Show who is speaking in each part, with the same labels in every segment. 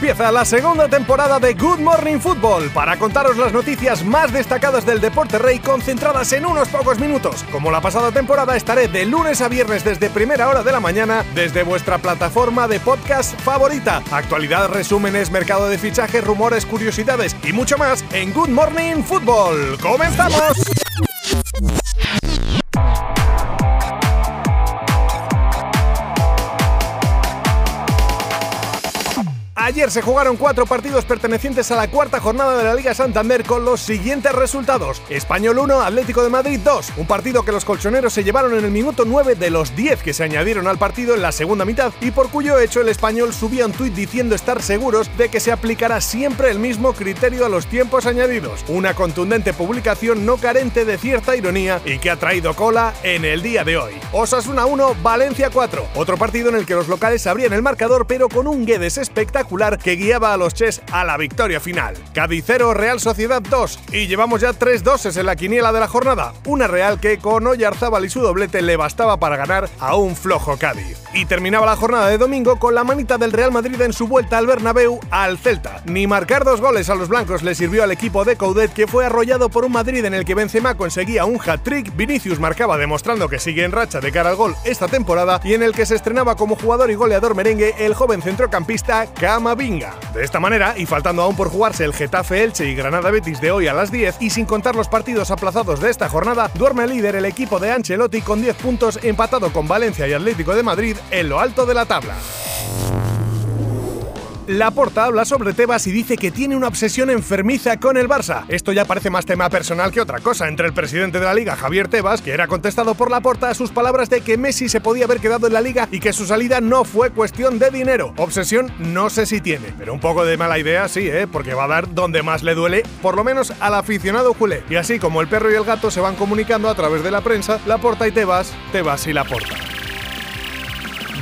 Speaker 1: Empieza la segunda temporada de Good Morning Football para contaros las noticias más destacadas del deporte rey concentradas en unos pocos minutos. Como la pasada temporada estaré de lunes a viernes desde primera hora de la mañana desde vuestra plataforma de podcast favorita. Actualidad, resúmenes, mercado de fichajes, rumores, curiosidades y mucho más en Good Morning Football. ¡Comenzamos! Ayer se jugaron cuatro partidos pertenecientes a la cuarta jornada de la Liga Santander con los siguientes resultados. Español 1, Atlético de Madrid 2. Un partido que los colchoneros se llevaron en el minuto 9 de los 10 que se añadieron al partido en la segunda mitad y por cuyo hecho el español subía un tuit diciendo estar seguros de que se aplicará siempre el mismo criterio a los tiempos añadidos. Una contundente publicación no carente de cierta ironía y que ha traído cola en el día de hoy. Osasuna 1, Valencia 4. Otro partido en el que los locales abrían el marcador pero con un Guedes espectacular que guiaba a los Ches a la victoria final. Cadicero Real Sociedad 2 y llevamos ya tres doses en la quiniela de la jornada. Una Real que con Oyarzábal y su doblete le bastaba para ganar a un flojo Cádiz. Y terminaba la jornada de domingo con la manita del Real Madrid en su vuelta al Bernabéu al Celta. Ni marcar dos goles a los blancos le sirvió al equipo de Coudet que fue arrollado por un Madrid en el que Benzema conseguía un hat-trick, Vinicius marcaba demostrando que sigue en racha de cara al gol esta temporada y en el que se estrenaba como jugador y goleador merengue el joven centrocampista Cama De esta manera, y faltando aún por jugarse el Getafe Elche y Granada Betis de hoy a las 10, y sin contar los partidos aplazados de esta jornada, duerme líder el equipo de Ancelotti con 10 puntos empatado con Valencia y Atlético de Madrid en lo alto de la tabla. La Porta habla sobre Tebas y dice que tiene una obsesión enfermiza con el Barça. Esto ya parece más tema personal que otra cosa entre el presidente de la liga, Javier Tebas, que era contestado por la Porta a sus palabras de que Messi se podía haber quedado en la liga y que su salida no fue cuestión de dinero. Obsesión no sé si tiene, pero un poco de mala idea sí, ¿eh? porque va a dar donde más le duele, por lo menos al aficionado culé. Y así como el perro y el gato se van comunicando a través de la prensa, la Porta y Tebas, Tebas y la Porta.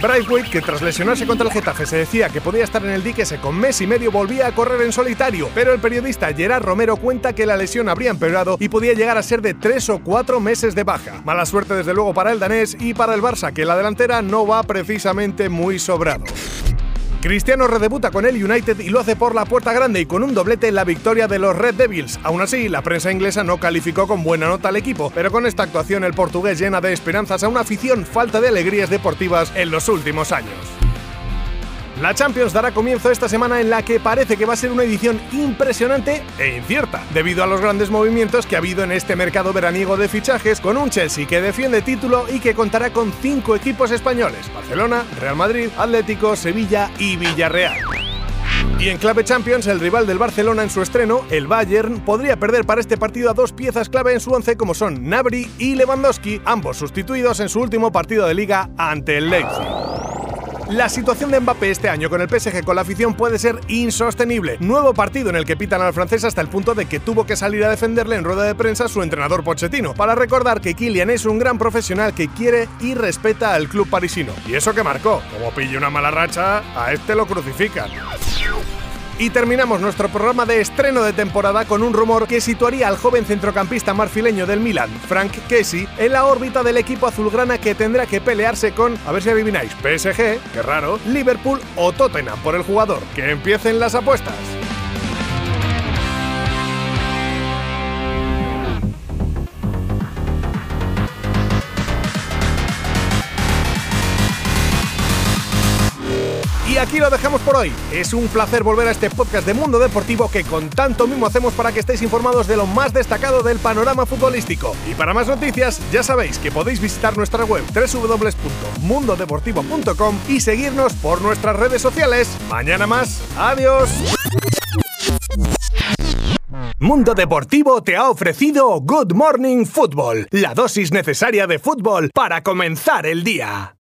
Speaker 1: Braithwaite, que tras lesionarse contra el Getafe se decía que podía estar en el dique con mes y medio, volvía a correr en solitario, pero el periodista Gerard Romero cuenta que la lesión habría empeorado y podía llegar a ser de tres o cuatro meses de baja. Mala suerte desde luego para el danés y para el Barça, que la delantera no va precisamente muy sobrado. Cristiano redebuta con el United y lo hace por la puerta grande y con un doblete en la victoria de los Red Devils. Aún así, la prensa inglesa no calificó con buena nota al equipo, pero con esta actuación el portugués llena de esperanzas a una afición falta de alegrías deportivas en los últimos años. La Champions dará comienzo esta semana en la que parece que va a ser una edición impresionante e incierta, debido a los grandes movimientos que ha habido en este mercado veraniego de fichajes, con un Chelsea que defiende título y que contará con cinco equipos españoles: Barcelona, Real Madrid, Atlético, Sevilla y Villarreal. Y en clave Champions, el rival del Barcelona en su estreno, el Bayern, podría perder para este partido a dos piezas clave en su once como son Nabri y Lewandowski, ambos sustituidos en su último partido de liga ante el Leipzig. La situación de Mbappé este año con el PSG con la afición puede ser insostenible. Nuevo partido en el que pitan al francés hasta el punto de que tuvo que salir a defenderle en rueda de prensa su entrenador Pochettino, para recordar que Kylian es un gran profesional que quiere y respeta al club parisino. Y eso que marcó, como pille una mala racha, a este lo crucifican. Y terminamos nuestro programa de estreno de temporada con un rumor que situaría al joven centrocampista marfileño del Milan, Frank Kessie, en la órbita del equipo azulgrana que tendrá que pelearse con, a ver si adivináis, PSG, qué raro, Liverpool o Tottenham por el jugador. Que empiecen las apuestas. Aquí lo dejamos por hoy. Es un placer volver a este podcast de Mundo Deportivo que con tanto mismo hacemos para que estéis informados de lo más destacado del panorama futbolístico. Y para más noticias, ya sabéis que podéis visitar nuestra web www.mundodeportivo.com y seguirnos por nuestras redes sociales. Mañana más. Adiós. Mundo Deportivo te ha ofrecido Good Morning Football, la dosis necesaria de fútbol para comenzar el día.